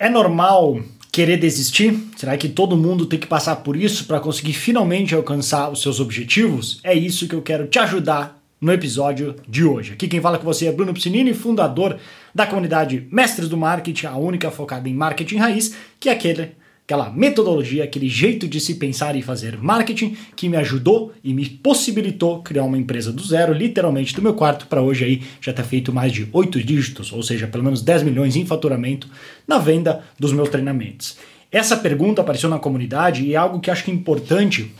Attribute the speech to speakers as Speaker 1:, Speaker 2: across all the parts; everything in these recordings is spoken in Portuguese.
Speaker 1: É normal querer desistir? Será que todo mundo tem que passar por isso para conseguir finalmente alcançar os seus objetivos? É isso que eu quero te ajudar no episódio de hoje. Aqui quem fala com você é Bruno Piscinini, fundador da comunidade Mestres do Marketing, a única focada em marketing raiz, que é aquele aquela metodologia, aquele jeito de se pensar e fazer marketing que me ajudou e me possibilitou criar uma empresa do zero, literalmente do meu quarto para hoje aí já ter feito mais de oito dígitos, ou seja, pelo menos 10 milhões em faturamento na venda dos meus treinamentos. Essa pergunta apareceu na comunidade e é algo que acho que é importante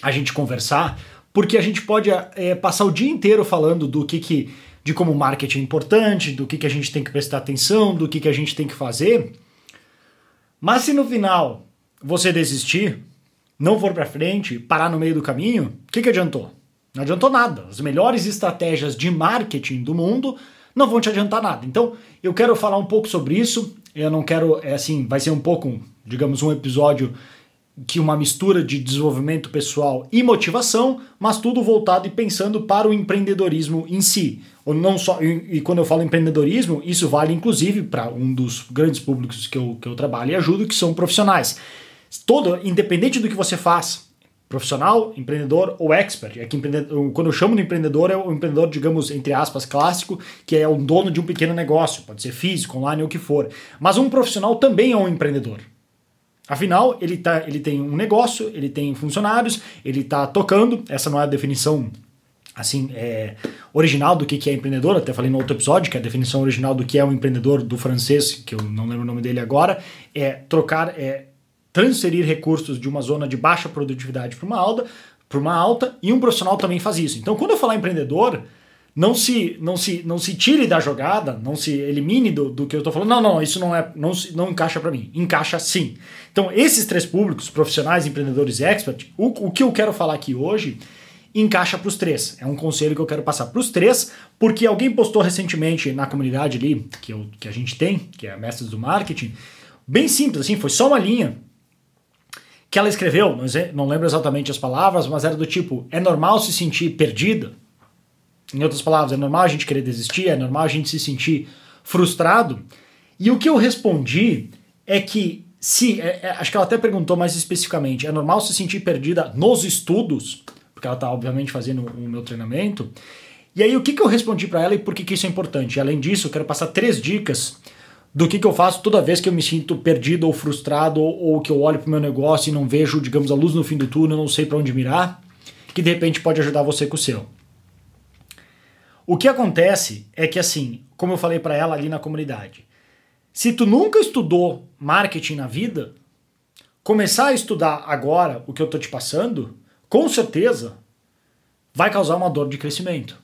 Speaker 1: a gente conversar, porque a gente pode é, passar o dia inteiro falando do que, que de como marketing é importante, do que, que a gente tem que prestar atenção, do que, que a gente tem que fazer. Mas se no final você desistir, não for para frente, parar no meio do caminho, o que, que adiantou? Não adiantou nada. As melhores estratégias de marketing do mundo não vão te adiantar nada. Então, eu quero falar um pouco sobre isso. Eu não quero, é assim, vai ser um pouco, digamos, um episódio que uma mistura de desenvolvimento pessoal e motivação, mas tudo voltado e pensando para o empreendedorismo em si. Ou não só e, e quando eu falo empreendedorismo, isso vale inclusive para um dos grandes públicos que eu, que eu trabalho e ajudo, que são profissionais. Todo, independente do que você faz, profissional, empreendedor ou expert. É que quando eu chamo de empreendedor, é o empreendedor, digamos, entre aspas, clássico, que é o dono de um pequeno negócio, pode ser físico, online ou o que for. Mas um profissional também é um empreendedor. Afinal, ele, tá, ele tem um negócio, ele tem funcionários, ele está tocando. Essa não é a definição assim é, original do que, que é empreendedor, até falei no outro episódio, que a definição original do que é um empreendedor do francês, que eu não lembro o nome dele agora, é trocar, é transferir recursos de uma zona de baixa produtividade para uma alta, para uma alta, e um profissional também faz isso. Então, quando eu falar empreendedor, não se, não se, não se tire da jogada, não se elimine do, do que eu estou falando. Não, não, isso não é, não, não encaixa para mim. Encaixa sim. Então, esses três públicos, profissionais, empreendedores expert, o, o que eu quero falar aqui hoje encaixa para os três. É um conselho que eu quero passar para os três, porque alguém postou recentemente na comunidade ali, que, eu, que a gente tem, que é a Mestres do Marketing, bem simples, assim, foi só uma linha que ela escreveu, não lembro exatamente as palavras, mas era do tipo: é normal se sentir perdida? Em outras palavras, é normal a gente querer desistir, é normal a gente se sentir frustrado. E o que eu respondi é que se, é, é, acho que ela até perguntou mais especificamente, é normal se sentir perdida nos estudos, porque ela está obviamente fazendo o meu treinamento. E aí o que, que eu respondi para ela e por que, que isso é importante? Além disso, eu quero passar três dicas do que, que eu faço toda vez que eu me sinto perdido ou frustrado ou, ou que eu olho para o meu negócio e não vejo, digamos, a luz no fim do túnel, não sei para onde mirar, que de repente pode ajudar você com o seu. O que acontece é que, assim, como eu falei para ela ali na comunidade, se tu nunca estudou marketing na vida, começar a estudar agora o que eu tô te passando, com certeza vai causar uma dor de crescimento.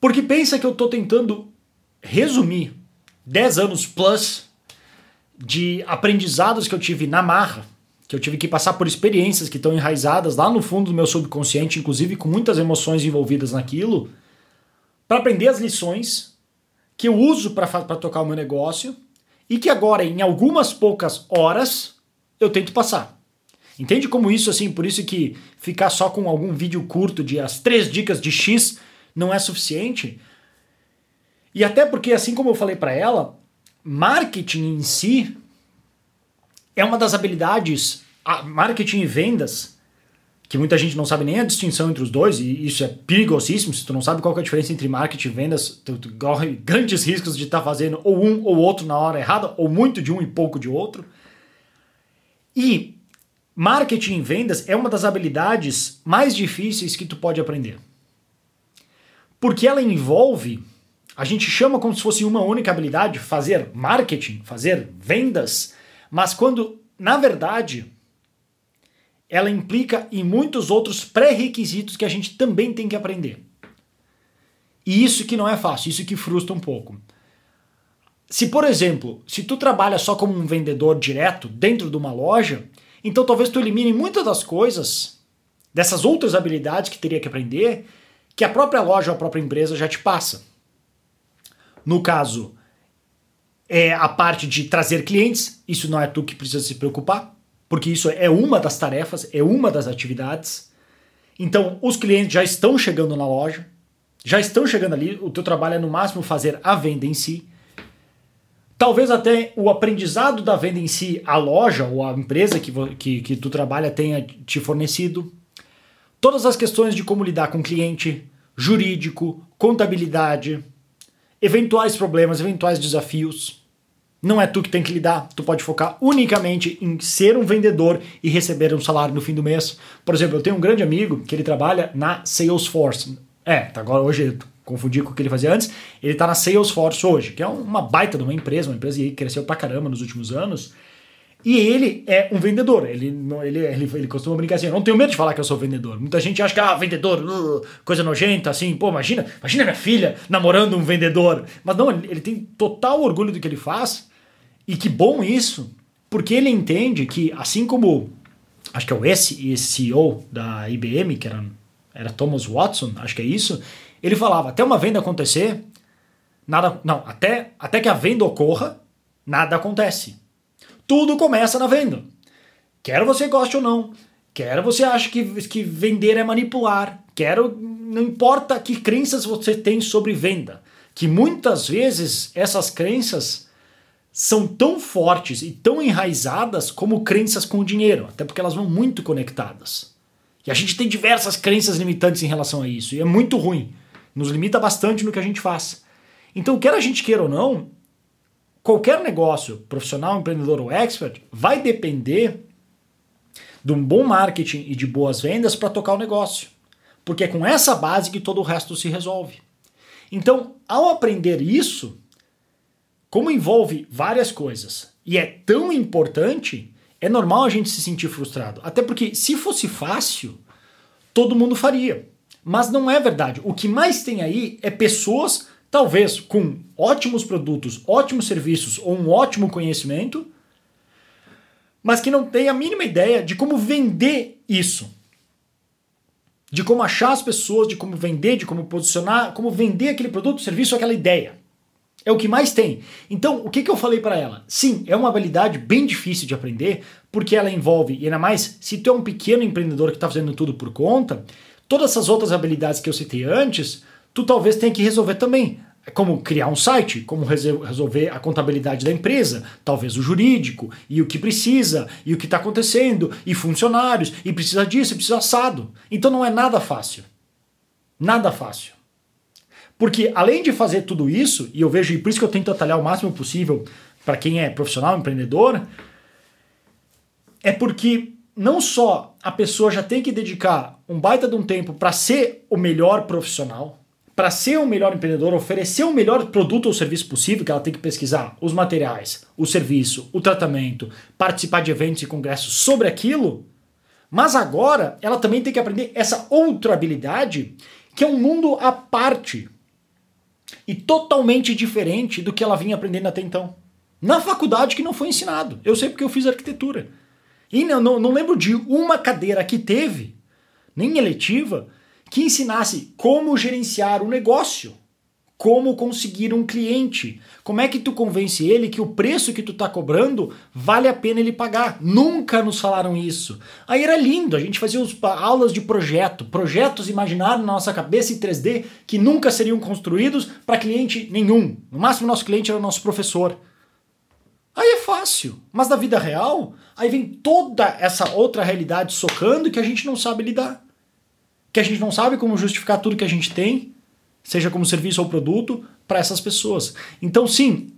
Speaker 1: Porque pensa que eu tô tentando resumir 10 anos plus de aprendizados que eu tive na marra que eu tive que passar por experiências que estão enraizadas lá no fundo do meu subconsciente, inclusive com muitas emoções envolvidas naquilo, para aprender as lições que eu uso para tocar o meu negócio e que agora, em algumas poucas horas, eu tento passar. Entende como isso, assim, por isso que ficar só com algum vídeo curto de as três dicas de X não é suficiente? E até porque, assim como eu falei para ela, marketing em si é uma das habilidades, marketing e vendas, que muita gente não sabe nem a distinção entre os dois, e isso é perigosíssimo, se tu não sabe qual é a diferença entre marketing e vendas, tu, tu corre grandes riscos de estar tá fazendo ou um ou outro na hora errada, ou muito de um e pouco de outro. E marketing e vendas é uma das habilidades mais difíceis que tu pode aprender. Porque ela envolve, a gente chama como se fosse uma única habilidade, fazer marketing, fazer vendas, mas quando, na verdade, ela implica em muitos outros pré-requisitos que a gente também tem que aprender. E isso que não é fácil, isso que frustra um pouco. Se, por exemplo, se tu trabalha só como um vendedor direto dentro de uma loja, então talvez tu elimine muitas das coisas, dessas outras habilidades que teria que aprender, que a própria loja ou a própria empresa já te passa. No caso, é a parte de trazer clientes, isso não é tu que precisa se preocupar, porque isso é uma das tarefas, é uma das atividades. Então, os clientes já estão chegando na loja, já estão chegando ali, o teu trabalho é no máximo fazer a venda em si. Talvez até o aprendizado da venda em si, a loja ou a empresa que, que, que tu trabalha tenha te fornecido. Todas as questões de como lidar com o cliente, jurídico, contabilidade, eventuais problemas, eventuais desafios. Não é tu que tem que lidar, tu pode focar unicamente em ser um vendedor e receber um salário no fim do mês. Por exemplo, eu tenho um grande amigo que ele trabalha na Salesforce. É, tá agora hoje confundi com o que ele fazia antes, ele está na Salesforce hoje, que é uma baita de uma empresa, uma empresa que cresceu pra caramba nos últimos anos. E ele é um vendedor. Ele, ele, ele, ele costuma brincar assim: eu não tenho medo de falar que eu sou vendedor. Muita gente acha que, ah, vendedor, uh, coisa nojenta, assim, pô, imagina, imagina minha filha namorando um vendedor. Mas não, ele, ele tem total orgulho do que ele faz. E que bom isso, porque ele entende que, assim como acho que é o ex-CEO da IBM, que era, era Thomas Watson, acho que é isso, ele falava, até uma venda acontecer, nada. Não, até, até que a venda ocorra, nada acontece. Tudo começa na venda. Quer você goste ou não, quer você ache que, que vender é manipular, quero. Não importa que crenças você tem sobre venda. Que muitas vezes essas crenças são tão fortes e tão enraizadas como crenças com o dinheiro, até porque elas vão muito conectadas. E a gente tem diversas crenças limitantes em relação a isso, e é muito ruim nos limita bastante no que a gente faz. Então, quer a gente queira ou não, qualquer negócio, profissional, empreendedor ou expert, vai depender de um bom marketing e de boas vendas para tocar o negócio. Porque é com essa base que todo o resto se resolve. Então, ao aprender isso, como envolve várias coisas e é tão importante, é normal a gente se sentir frustrado. Até porque se fosse fácil, todo mundo faria. Mas não é verdade. O que mais tem aí é pessoas, talvez com ótimos produtos, ótimos serviços ou um ótimo conhecimento, mas que não tem a mínima ideia de como vender isso. De como achar as pessoas, de como vender, de como posicionar, como vender aquele produto, serviço, aquela ideia. É o que mais tem. Então, o que, que eu falei para ela? Sim, é uma habilidade bem difícil de aprender, porque ela envolve, e ainda mais, se tu é um pequeno empreendedor que está fazendo tudo por conta, Todas essas outras habilidades que eu citei antes, tu talvez tenha que resolver também. Como criar um site, como resolver a contabilidade da empresa, talvez o jurídico, e o que precisa, e o que está acontecendo, e funcionários, e precisa disso, e precisa assado. Então não é nada fácil. Nada fácil. Porque além de fazer tudo isso, e eu vejo, e por isso que eu tento atalhar o máximo possível para quem é profissional, empreendedor, é porque não só a pessoa já tem que dedicar um baita de um tempo para ser o melhor profissional, para ser o melhor empreendedor, oferecer o melhor produto ou serviço possível, que ela tem que pesquisar os materiais, o serviço, o tratamento, participar de eventos e congressos sobre aquilo, mas agora ela também tem que aprender essa outra habilidade, que é um mundo à parte e totalmente diferente do que ela vinha aprendendo até então. Na faculdade que não foi ensinado. Eu sei porque eu fiz arquitetura. E não, não, não lembro de uma cadeira que teve, nem eletiva, que ensinasse como gerenciar um negócio, como conseguir um cliente, como é que tu convence ele que o preço que tu tá cobrando vale a pena ele pagar. Nunca nos falaram isso. Aí era lindo, a gente fazia os, aulas de projeto, projetos imaginados na nossa cabeça em 3D que nunca seriam construídos para cliente nenhum. No máximo nosso cliente era o nosso professor. Aí é fácil. Mas na vida real, aí vem toda essa outra realidade socando que a gente não sabe lidar. Que a gente não sabe como justificar tudo que a gente tem, seja como serviço ou produto, para essas pessoas. Então, sim,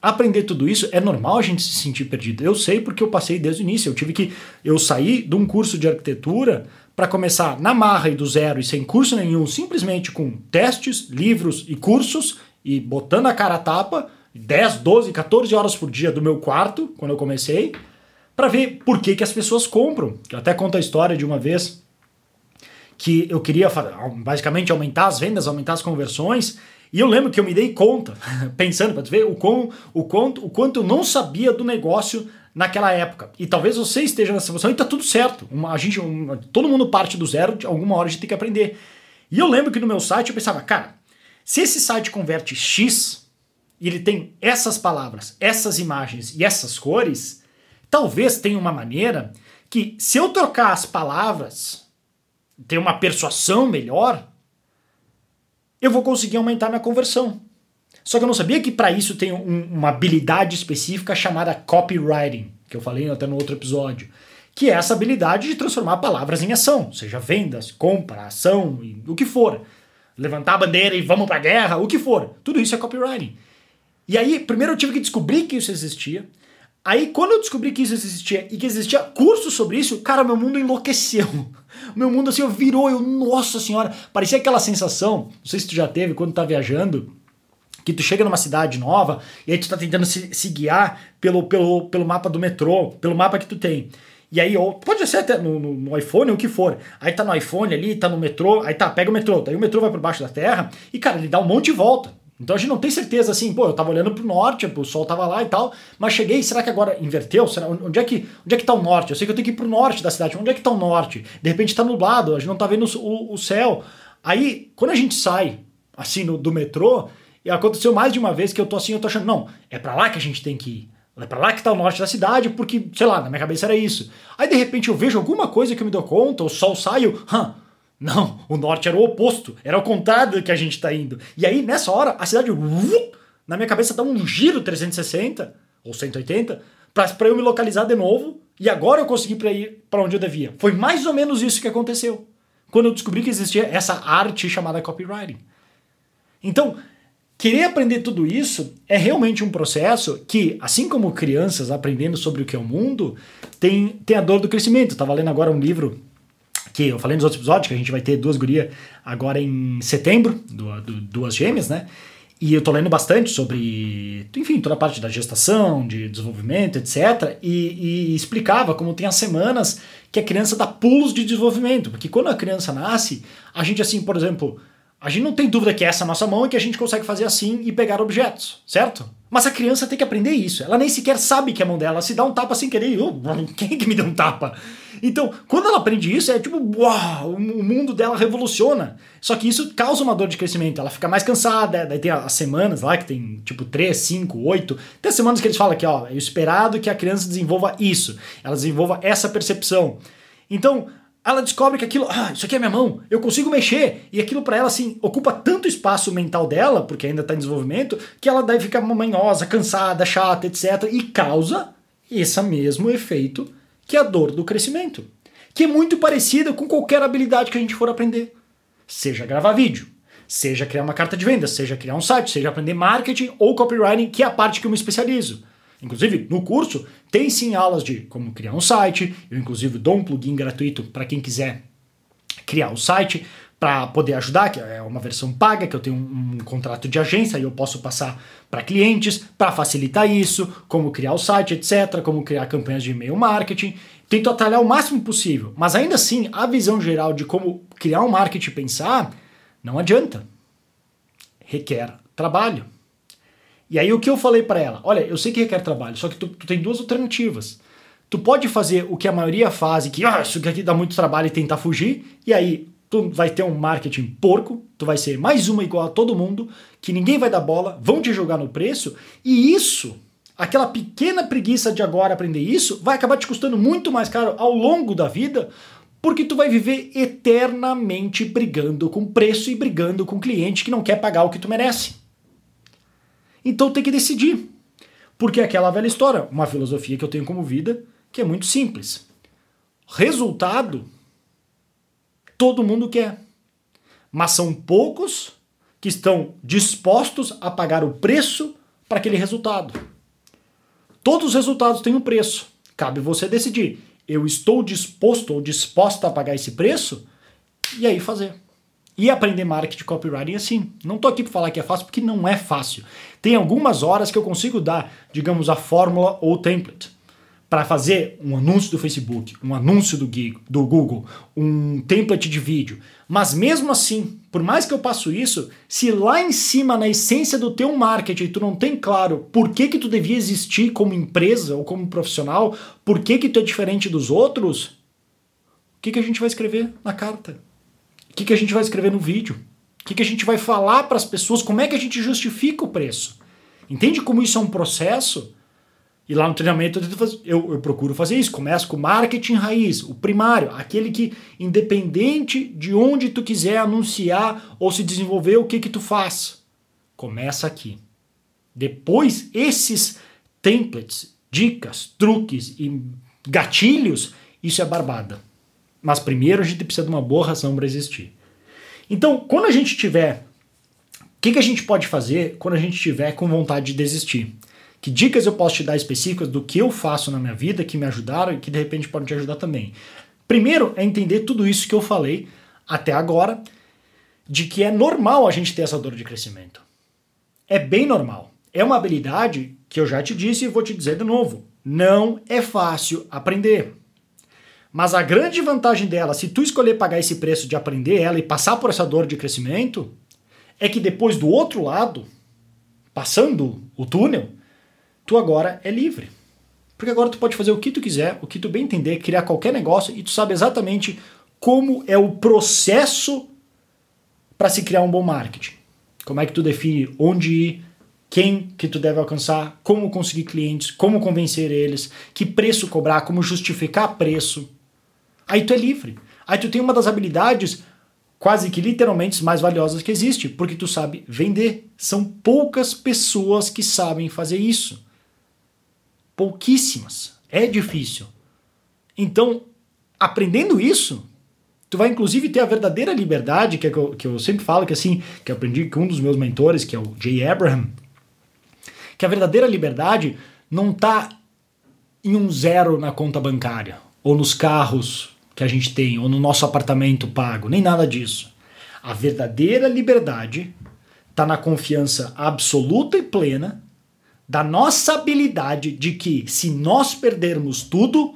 Speaker 1: aprender tudo isso é normal a gente se sentir perdido. Eu sei porque eu passei desde o início. Eu tive que. Eu saí de um curso de arquitetura para começar na marra e do zero e sem curso nenhum, simplesmente com testes, livros e cursos e botando a cara a tapa 10, 12, 14 horas por dia do meu quarto, quando eu comecei, para ver por que, que as pessoas compram. Eu até conto a história de uma vez que eu queria basicamente aumentar as vendas, aumentar as conversões, e eu lembro que eu me dei conta, pensando para ver o, quão, o, quanto, o quanto eu não sabia do negócio naquela época. E talvez você esteja nessa situação e tá tudo certo. Uma, a gente, um, todo mundo parte do zero, de alguma hora a gente tem que aprender. E eu lembro que no meu site eu pensava, cara, se esse site converte X, e ele tem essas palavras, essas imagens e essas cores, talvez tenha uma maneira que, se eu trocar as palavras, ter uma persuasão melhor, eu vou conseguir aumentar minha conversão. Só que eu não sabia que para isso tem um, uma habilidade específica chamada copywriting, que eu falei até no outro episódio, que é essa habilidade de transformar palavras em ação, seja vendas, compra, ação, o que for. Levantar a bandeira e vamos pra guerra, o que for. Tudo isso é copywriting. E aí, primeiro eu tive que descobrir que isso existia. Aí, quando eu descobri que isso existia e que existia curso sobre isso, cara, meu mundo enlouqueceu. Meu mundo assim, virou, eu, nossa senhora, parecia aquela sensação, não sei se tu já teve quando tá viajando, que tu chega numa cidade nova e aí tu tá tentando se, se guiar pelo, pelo, pelo mapa do metrô, pelo mapa que tu tem. E aí, ou, pode ser até no, no, no, iPhone, o que for. Aí tá no iPhone ali, tá no metrô, aí tá, pega o metrô, daí o metrô vai por baixo da terra e, cara, ele dá um monte de volta. Então a gente não tem certeza assim, pô, eu tava olhando pro norte, o sol tava lá e tal, mas cheguei, será que agora inverteu? Será, onde é que onde é que tá o norte? Eu sei que eu tenho que ir pro norte da cidade, onde é que tá o norte? De repente tá nublado, a gente não tá vendo o, o céu. Aí, quando a gente sai, assim, no, do metrô, e aconteceu mais de uma vez que eu tô assim, eu tô achando, não, é para lá que a gente tem que ir. É pra lá que tá o norte da cidade, porque, sei lá, na minha cabeça era isso. Aí de repente eu vejo alguma coisa que eu me dou conta, o sol sai, hã, não, o norte era o oposto, era o contrário do que a gente está indo. E aí, nessa hora, a cidade, na minha cabeça, dá um giro 360 ou 180 para eu me localizar de novo e agora eu consegui para ir para onde eu devia. Foi mais ou menos isso que aconteceu quando eu descobri que existia essa arte chamada copywriting. Então, querer aprender tudo isso é realmente um processo que, assim como crianças aprendendo sobre o que é o mundo, tem, tem a dor do crescimento. Estava lendo agora um livro que eu falei nos outros episódios que a gente vai ter duas gurias agora em setembro, duas gêmeas, né? E eu tô lendo bastante sobre, enfim, toda a parte da gestação, de desenvolvimento, etc. E, e, explicava como tem as semanas que a criança dá pulos de desenvolvimento. Porque quando a criança nasce, a gente, assim, por exemplo, a gente não tem dúvida que é essa nossa mão e que a gente consegue fazer assim e pegar objetos, certo? Mas a criança tem que aprender isso. Ela nem sequer sabe que é a mão dela. Ela se dá um tapa sem querer. Oh, quem é que me deu um tapa? Então, quando ela aprende isso, é tipo, uau, o mundo dela revoluciona. Só que isso causa uma dor de crescimento. Ela fica mais cansada. Daí tem as semanas lá, que tem tipo 3, 5, 8. Tem as semanas que eles falam que, ó, é esperado que a criança desenvolva isso. Ela desenvolva essa percepção. Então, ela descobre que aquilo, ah, isso aqui é minha mão, eu consigo mexer, e aquilo para ela assim ocupa tanto espaço mental dela, porque ainda está em desenvolvimento, que ela deve ficar manhosa, cansada, chata, etc, e causa esse mesmo efeito que a dor do crescimento, que é muito parecida com qualquer habilidade que a gente for aprender. Seja gravar vídeo, seja criar uma carta de venda, seja criar um site, seja aprender marketing ou copywriting, que é a parte que eu me especializo. Inclusive, no curso, tem sim aulas de como criar um site. Eu, inclusive, dou um plugin gratuito para quem quiser criar o um site para poder ajudar, que é uma versão paga, que eu tenho um, um contrato de agência e eu posso passar para clientes para facilitar isso, como criar o site, etc., como criar campanhas de e-mail marketing. Tento atalhar o máximo possível, mas ainda assim, a visão geral de como criar um marketing e pensar não adianta. Requer trabalho. E aí o que eu falei para ela? Olha, eu sei que requer trabalho, só que tu, tu, tem duas alternativas. Tu pode fazer o que a maioria faz, que ah, isso aqui dá muito trabalho e tentar fugir, e aí tu vai ter um marketing porco, tu vai ser mais uma igual a todo mundo, que ninguém vai dar bola, vão te jogar no preço, e isso, aquela pequena preguiça de agora aprender isso, vai acabar te custando muito mais caro ao longo da vida, porque tu vai viver eternamente brigando com preço e brigando com cliente que não quer pagar o que tu merece. Então tem que decidir. Porque é aquela velha história, uma filosofia que eu tenho como vida, que é muito simples. Resultado, todo mundo quer. Mas são poucos que estão dispostos a pagar o preço para aquele resultado. Todos os resultados têm um preço. Cabe você decidir. Eu estou disposto ou disposta a pagar esse preço? E aí fazer. E aprender marketing copywriting assim. Não estou aqui para falar que é fácil, porque não é fácil. Tem algumas horas que eu consigo dar, digamos, a fórmula ou template para fazer um anúncio do Facebook, um anúncio do, Google, um template de vídeo. Mas mesmo assim, por mais que eu passo isso, se lá em cima, na essência do teu marketing, tu não tem claro por que, que tu devia existir como empresa ou como profissional, por que, que tu é diferente dos outros, o que, que a gente vai escrever na carta? O que, que a gente vai escrever no vídeo? O que, que a gente vai falar para as pessoas? Como é que a gente justifica o preço? Entende como isso é um processo? E lá no treinamento eu, eu, procuro fazer isso. Começo com marketing raiz, o primário, aquele que, independente de onde tu quiser anunciar ou se desenvolver, o que que tu faz? Começa aqui. depois esses templates, dicas, truques e gatilhos, isso é barbada. Mas primeiro a gente precisa de uma boa razão para existir. Então, quando a gente tiver. O que, que a gente pode fazer quando a gente tiver com vontade de desistir? Que dicas eu posso te dar específicas do que eu faço na minha vida que me ajudaram e que de repente podem te ajudar também? Primeiro é entender tudo isso que eu falei até agora, de que é normal a gente ter essa dor de crescimento. É bem normal. É uma habilidade que eu já te disse e vou te dizer de novo. Não é fácil aprender. Mas a grande vantagem dela, se tu escolher pagar esse preço de aprender ela e passar por essa dor de crescimento, é que depois do outro lado, passando o túnel, tu agora é livre. Porque agora tu pode fazer o que tu quiser, o que tu bem entender, criar qualquer negócio e tu sabe exatamente como é o processo para se criar um bom marketing. Como é que tu define onde ir, quem que tu deve alcançar, como conseguir clientes, como convencer eles, que preço cobrar, como justificar preço. Aí tu é livre. Aí tu tem uma das habilidades quase que literalmente mais valiosas que existe, porque tu sabe vender. São poucas pessoas que sabem fazer isso. Pouquíssimas. É difícil. Então, aprendendo isso, tu vai inclusive ter a verdadeira liberdade, que, é que, eu, que eu sempre falo que assim, que eu aprendi com um dos meus mentores, que é o Jay Abraham, que a verdadeira liberdade não está em um zero na conta bancária, ou nos carros que a gente tem, ou no nosso apartamento pago, nem nada disso. A verdadeira liberdade está na confiança absoluta e plena da nossa habilidade de que, se nós perdermos tudo,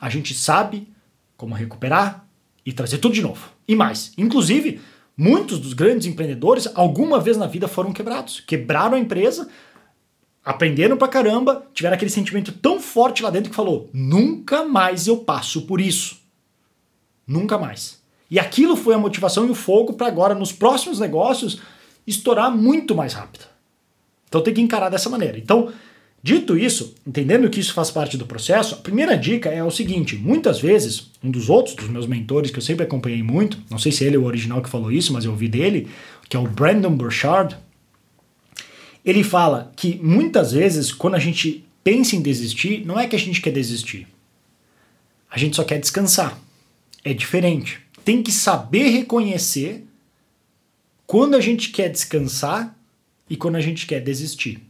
Speaker 1: a gente sabe como recuperar e trazer tudo de novo. E mais, inclusive, muitos dos grandes empreendedores alguma vez na vida foram quebrados. Quebraram a empresa, aprenderam pra caramba, tiveram aquele sentimento tão forte lá dentro que falou: nunca mais eu passo por isso. Nunca mais. E aquilo foi a motivação e o fogo para agora, nos próximos negócios, estourar muito mais rápido. Então tem que encarar dessa maneira. Então, dito isso, entendendo que isso faz parte do processo, a primeira dica é o seguinte: muitas vezes, um dos outros, dos meus mentores, que eu sempre acompanhei muito, não sei se ele é o original que falou isso, mas eu ouvi dele, que é o Brandon Burchard, ele fala que muitas vezes, quando a gente pensa em desistir, não é que a gente quer desistir. A gente só quer descansar. É diferente. Tem que saber reconhecer quando a gente quer descansar e quando a gente quer desistir.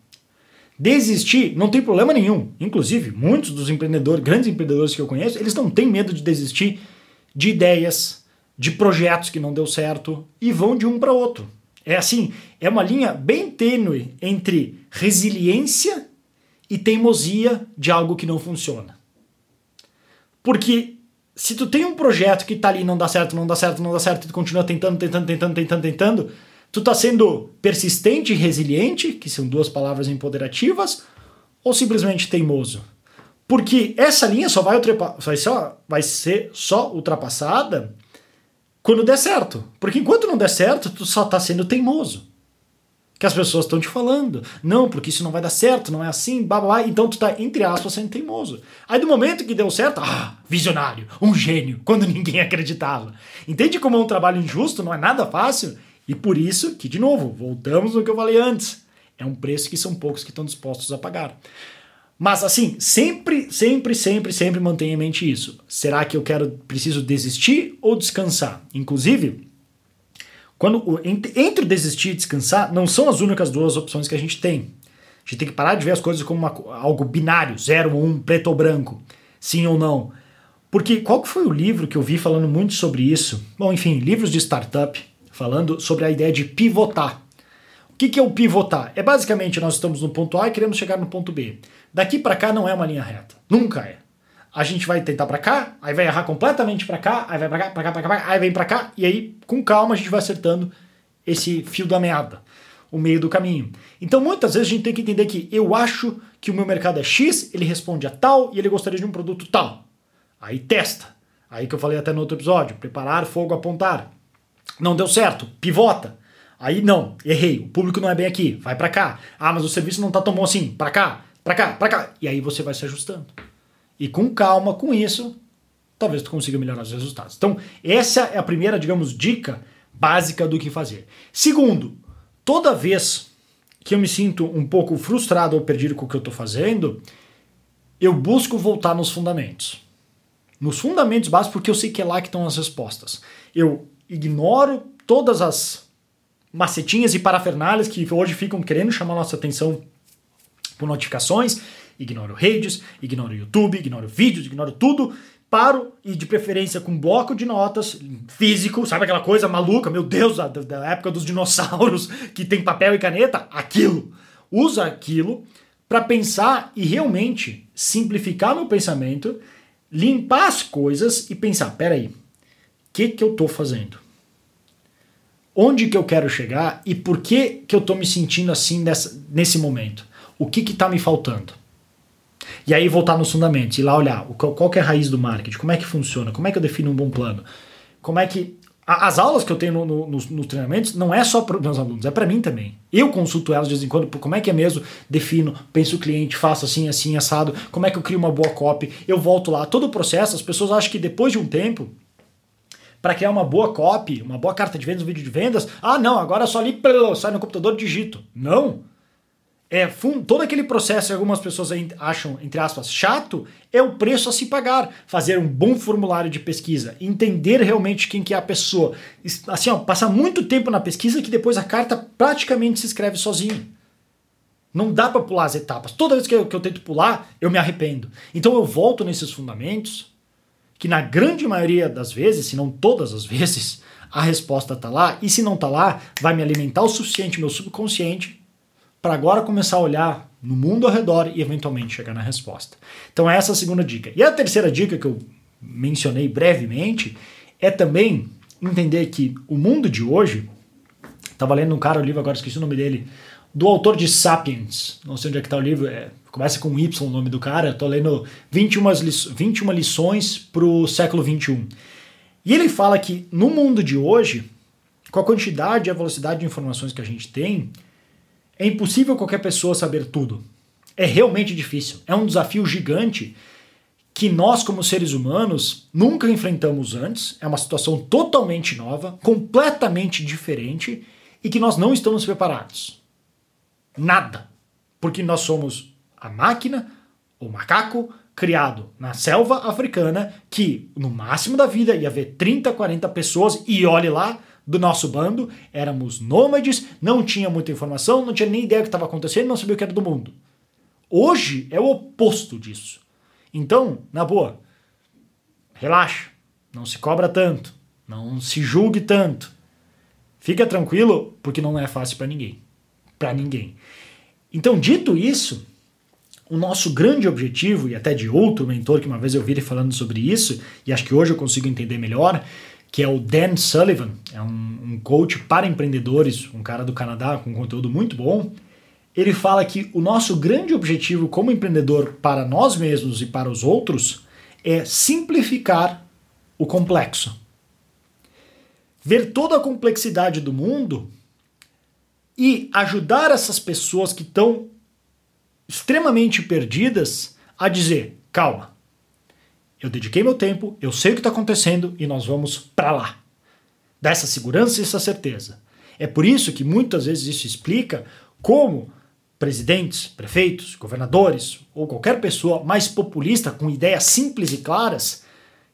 Speaker 1: Desistir não tem problema nenhum. Inclusive, muitos dos empreendedores, grandes empreendedores que eu conheço, eles não têm medo de desistir de ideias, de projetos que não deu certo e vão de um para outro. É assim, é uma linha bem tênue entre resiliência e teimosia de algo que não funciona. Porque se tu tem um projeto que tá ali não dá certo, não dá certo, não dá certo, e tu continua tentando, tentando, tentando, tentando, tentando, tu tá sendo persistente e resiliente, que são duas palavras empoderativas, ou simplesmente teimoso? Porque essa linha só vai, vai, só, vai ser só ultrapassada quando der certo. Porque enquanto não der certo, tu só tá sendo teimoso. Que as pessoas estão te falando. Não, porque isso não vai dar certo, não é assim, blá. Então tu tá, entre aspas, sendo teimoso. Aí do momento que deu certo, ah, visionário, um gênio, quando ninguém acreditava. Entende como é um trabalho injusto, não é nada fácil? E por isso que, de novo, voltamos no que eu falei antes. É um preço que são poucos que estão dispostos a pagar. Mas assim, sempre, sempre, sempre, sempre mantenha em mente isso. Será que eu quero, preciso desistir ou descansar? Inclusive, quando entre desistir e descansar, não são as únicas duas opções que a gente tem. A gente tem que parar de ver as coisas como uma, algo binário, zero ou um, preto ou branco, sim ou não. Porque qual que foi o livro que eu vi falando muito sobre isso? Bom, enfim, livros de startup falando sobre a ideia de pivotar. O que, que é o pivotar? É basicamente nós estamos no ponto A e queremos chegar no ponto B. Daqui para cá não é uma linha reta. Nunca é. A gente vai tentar para cá, aí vai errar completamente para cá, aí vai para cá, para cá, para cá, aí vem para cá e aí com calma a gente vai acertando esse fio da meada, o meio do caminho. Então muitas vezes a gente tem que entender que eu acho que o meu mercado é X, ele responde a tal e ele gostaria de um produto tal. Aí testa. Aí que eu falei até no outro episódio, preparar, fogo, apontar. Não deu certo, pivota. Aí não, errei, o público não é bem aqui, vai para cá. Ah, mas o serviço não tá tão bom assim, para cá para cá, para cá. E aí você vai se ajustando. E com calma, com isso, talvez tu consiga melhorar os resultados. Então, essa é a primeira, digamos, dica básica do que fazer. Segundo, toda vez que eu me sinto um pouco frustrado ou perdido com o que eu estou fazendo, eu busco voltar nos fundamentos. Nos fundamentos básicos, porque eu sei que é lá que estão as respostas. Eu ignoro todas as macetinhas e parafernálias que hoje ficam querendo chamar nossa atenção por notificações, ignoro redes, ignoro YouTube, ignoro vídeos, ignoro tudo, paro e de preferência com bloco de notas físico, sabe aquela coisa maluca, meu Deus, da, da época dos dinossauros que tem papel e caneta, aquilo. Usa aquilo para pensar e realmente simplificar meu pensamento, limpar as coisas e pensar, peraí, o que que eu tô fazendo? Onde que eu quero chegar e por que que eu tô me sentindo assim nessa, nesse momento? O que que tá me faltando? E aí voltar nos fundamentos, ir lá olhar qual que é a raiz do marketing, como é que funciona, como é que eu defino um bom plano, como é que. As aulas que eu tenho no, no, nos, nos, treinamentos não é só para meus alunos, é para mim também. Eu consulto elas de vez em quando, como é que é mesmo, defino, penso o cliente, faço assim, assim, assado, como é que eu crio uma boa copy, eu volto lá. Todo o processo, as pessoas acham que depois de um tempo, para criar uma boa copy, uma boa carta de vendas, um vídeo de vendas, ah não, agora só ali, sai no computador e digito. Não! É, todo aquele processo que algumas pessoas acham, entre aspas, chato, é o preço a se pagar. Fazer um bom formulário de pesquisa, entender realmente quem que é a pessoa. Assim, ó, passar muito tempo na pesquisa que depois a carta praticamente se escreve sozinho. Não dá para pular as etapas. Toda vez que eu, que eu tento pular, eu me arrependo. Então eu volto nesses fundamentos, que na grande maioria das vezes, se não todas as vezes, a resposta está lá, e se não está lá, vai me alimentar o suficiente meu subconsciente para agora começar a olhar no mundo ao redor e eventualmente chegar na resposta. Então essa é a segunda dica. E a terceira dica que eu mencionei brevemente é também entender que o mundo de hoje, estava lendo um cara o livro agora esqueci o nome dele, do autor de Sapiens, não sei onde é que está o livro, é, começa com Y o nome do cara, estou lendo 21, li 21 lições para o século 21. E ele fala que no mundo de hoje, com a quantidade e a velocidade de informações que a gente tem, é impossível qualquer pessoa saber tudo. É realmente difícil. É um desafio gigante que nós, como seres humanos, nunca enfrentamos antes. É uma situação totalmente nova, completamente diferente e que nós não estamos preparados. Nada. Porque nós somos a máquina, o macaco, criado na selva africana, que no máximo da vida ia ver 30, 40 pessoas e olhe lá, do nosso bando, éramos nômades, não tinha muita informação, não tinha nem ideia do que estava acontecendo, não sabia o que era do mundo. Hoje é o oposto disso. Então, na boa, relaxa, não se cobra tanto, não se julgue tanto. Fica tranquilo, porque não é fácil para ninguém. Para ninguém. Então, dito isso, o nosso grande objetivo, e até de outro mentor que uma vez eu vi ele falando sobre isso, e acho que hoje eu consigo entender melhor, que é o Dan Sullivan, é um, um coach para empreendedores, um cara do Canadá com conteúdo muito bom. Ele fala que o nosso grande objetivo como empreendedor para nós mesmos e para os outros é simplificar o complexo. Ver toda a complexidade do mundo e ajudar essas pessoas que estão extremamente perdidas a dizer: calma, eu dediquei meu tempo, eu sei o que está acontecendo e nós vamos para lá. Dá essa segurança e essa certeza. É por isso que muitas vezes isso explica como presidentes, prefeitos, governadores ou qualquer pessoa mais populista com ideias simples e claras,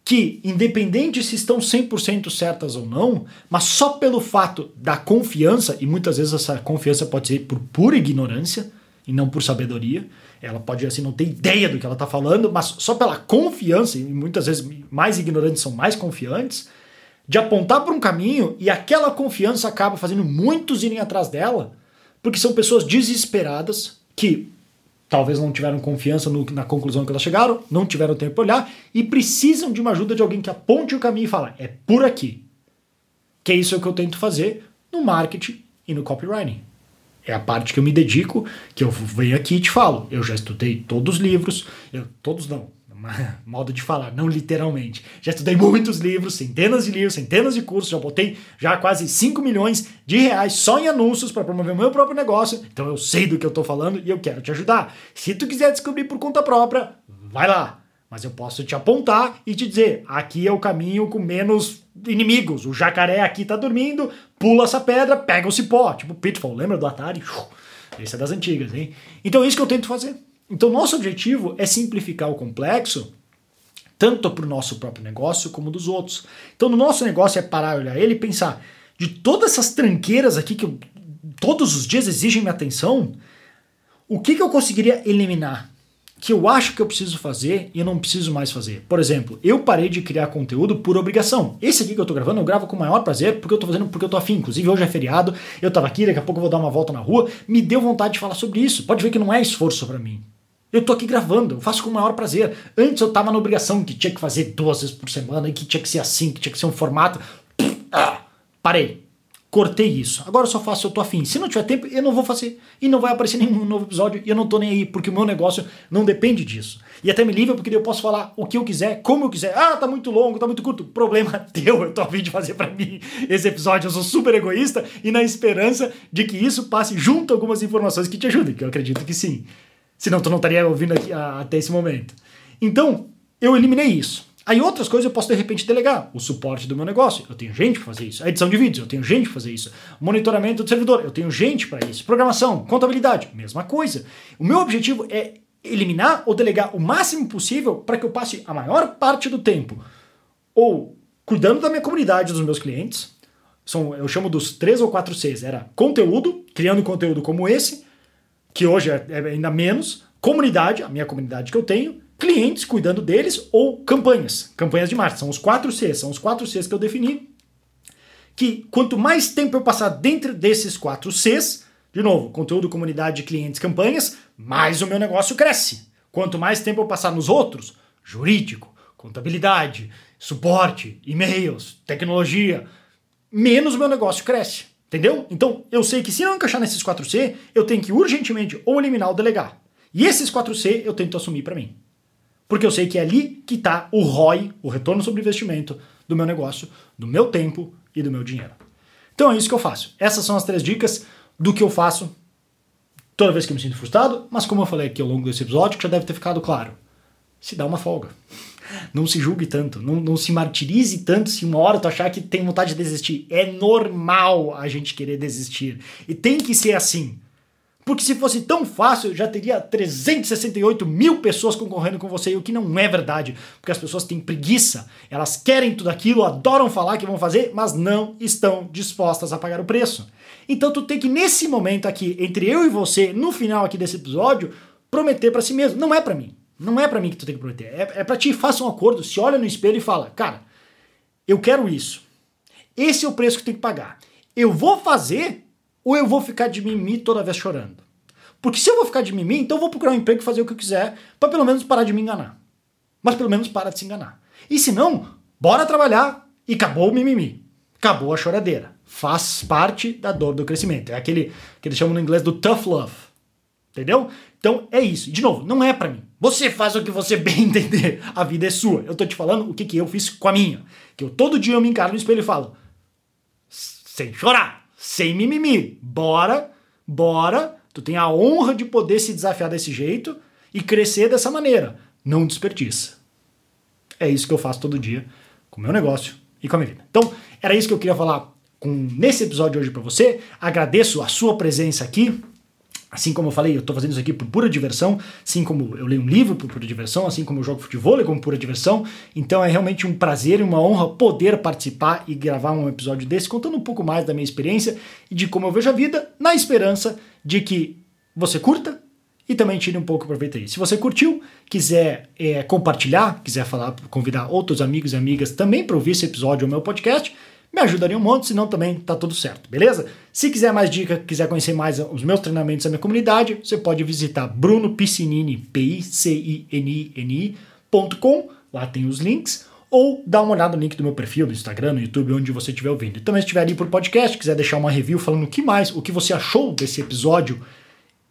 Speaker 1: que independente se estão 100% certas ou não, mas só pelo fato da confiança, e muitas vezes essa confiança pode ser por pura ignorância e não por sabedoria, ela pode assim não ter ideia do que ela está falando, mas só pela confiança, e muitas vezes mais ignorantes são mais confiantes, de apontar para um caminho e aquela confiança acaba fazendo muitos irem atrás dela, porque são pessoas desesperadas que talvez não tiveram confiança no, na conclusão que elas chegaram, não tiveram tempo para olhar e precisam de uma ajuda de alguém que aponte o caminho e fala: é por aqui. Que é isso que eu tento fazer no marketing e no copywriting. É a parte que eu me dedico, que eu venho aqui e te falo. Eu já estudei todos os livros, eu, todos não, modo de falar, não literalmente. Já estudei muitos livros, centenas de livros, centenas de cursos, já botei já quase 5 milhões de reais só em anúncios para promover o meu próprio negócio. Então eu sei do que eu estou falando e eu quero te ajudar. Se tu quiser descobrir por conta própria, vai lá. Mas eu posso te apontar e te dizer: aqui é o caminho com menos inimigos. O jacaré aqui tá dormindo, pula essa pedra, pega o cipó. Tipo Pitfall, lembra do Atari? Esse é das antigas, hein? Então é isso que eu tento fazer. Então, nosso objetivo é simplificar o complexo, tanto para o nosso próprio negócio como dos outros. Então, no nosso negócio é parar, olhar ele e pensar: de todas essas tranqueiras aqui que eu, todos os dias exigem minha atenção, o que, que eu conseguiria eliminar? Que eu acho que eu preciso fazer e não preciso mais fazer. Por exemplo, eu parei de criar conteúdo por obrigação. Esse aqui que eu tô gravando, eu gravo com o maior prazer porque eu tô fazendo porque eu tô afim. Inclusive, hoje é feriado, eu tava aqui, daqui a pouco eu vou dar uma volta na rua. Me deu vontade de falar sobre isso. Pode ver que não é esforço para mim. Eu tô aqui gravando, eu faço com o maior prazer. Antes eu tava na obrigação que tinha que fazer duas vezes por semana, e que tinha que ser assim, que tinha que ser um formato. Ah, parei cortei isso. Agora eu só faço se eu tô afim. Se não tiver tempo, eu não vou fazer. E não vai aparecer nenhum novo episódio e eu não tô nem aí, porque o meu negócio não depende disso. E até me livra porque eu posso falar o que eu quiser, como eu quiser. Ah, tá muito longo, tá muito curto. Problema teu, eu tô afim de fazer para mim esse episódio. Eu sou super egoísta e na esperança de que isso passe junto algumas informações que te ajudem, que eu acredito que sim. Senão tu não estaria ouvindo aqui, a, até esse momento. Então, eu eliminei isso. Aí outras coisas eu posso de repente delegar. O suporte do meu negócio, eu tenho gente para fazer isso. A edição de vídeos, eu tenho gente para fazer isso. Monitoramento do servidor, eu tenho gente para isso. Programação, contabilidade, mesma coisa. O meu objetivo é eliminar ou delegar o máximo possível para que eu passe a maior parte do tempo ou cuidando da minha comunidade, dos meus clientes. São, eu chamo dos três ou quatro Cs. Era conteúdo, criando conteúdo como esse, que hoje é, é ainda menos. Comunidade, a minha comunidade que eu tenho clientes cuidando deles ou campanhas, campanhas de marketing. São os quatro Cs, são os quatro Cs que eu defini. Que quanto mais tempo eu passar dentro desses quatro Cs, de novo, conteúdo, comunidade, clientes, campanhas, mais o meu negócio cresce. Quanto mais tempo eu passar nos outros, jurídico, contabilidade, suporte, e-mails, tecnologia, menos o meu negócio cresce. Entendeu? Então eu sei que se não encaixar nesses 4C, eu tenho que urgentemente ou eliminar ou delegar. E esses 4C eu tento assumir para mim. Porque eu sei que é ali que está o ROI, o retorno sobre investimento do meu negócio, do meu tempo e do meu dinheiro. Então é isso que eu faço. Essas são as três dicas do que eu faço toda vez que eu me sinto frustrado, mas como eu falei aqui ao longo desse episódio, que já deve ter ficado claro, se dá uma folga. Não se julgue tanto, não, não se martirize tanto se uma hora tu achar que tem vontade de desistir. É normal a gente querer desistir. E tem que ser assim. Porque se fosse tão fácil, já teria 368 mil pessoas concorrendo com você, e o que não é verdade, porque as pessoas têm preguiça, elas querem tudo aquilo, adoram falar que vão fazer, mas não estão dispostas a pagar o preço. Então tu tem que, nesse momento aqui, entre eu e você, no final aqui desse episódio, prometer para si mesmo. Não é para mim. Não é para mim que tu tem que prometer. É, é para ti, faça um acordo, se olha no espelho e fala, cara, eu quero isso. Esse é o preço que eu tenho que pagar. Eu vou fazer ou eu vou ficar de mimimi toda vez chorando? Porque se eu vou ficar de mimimi, então eu vou procurar um emprego e fazer o que eu quiser, para pelo menos parar de me enganar. Mas pelo menos para de se enganar. E se não, bora trabalhar e acabou o mimimi. Acabou a choradeira. Faz parte da dor do crescimento. É aquele que eles chamam no inglês do tough love. Entendeu? Então é isso. De novo, não é para mim. Você faz o que você bem entender. A vida é sua. Eu tô te falando o que, que eu fiz com a minha. Que eu todo dia eu me encaro no espelho e falo: sem chorar sem mimimi. Bora, bora. Tu tem a honra de poder se desafiar desse jeito e crescer dessa maneira. Não desperdiça. É isso que eu faço todo dia com o meu negócio e com a minha vida. Então, era isso que eu queria falar com, nesse episódio hoje para você. Agradeço a sua presença aqui. Assim como eu falei, eu estou fazendo isso aqui por pura diversão, assim como eu leio um livro por pura diversão, assim como eu jogo futebol como pura diversão. Então é realmente um prazer e uma honra poder participar e gravar um episódio desse, contando um pouco mais da minha experiência e de como eu vejo a vida, na esperança de que você curta e também tire um pouco proveito aí. Se você curtiu, quiser é, compartilhar, quiser falar, convidar outros amigos e amigas também para ouvir esse episódio ou meu podcast, me ajudaria um monte, senão também tá tudo certo, beleza? Se quiser mais dica, quiser conhecer mais os meus treinamentos da minha comunidade, você pode visitar brunopiscinini, p i c i n i .com, lá tem os links, ou dá uma olhada no link do meu perfil, no Instagram, no YouTube, onde você estiver ouvindo. E também se estiver ali por podcast, quiser deixar uma review falando o que mais, o que você achou desse episódio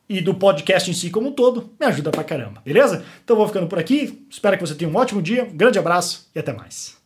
Speaker 1: e do podcast em si como um todo, me ajuda pra caramba, beleza? Então vou ficando por aqui, espero que você tenha um ótimo dia, um grande abraço e até mais.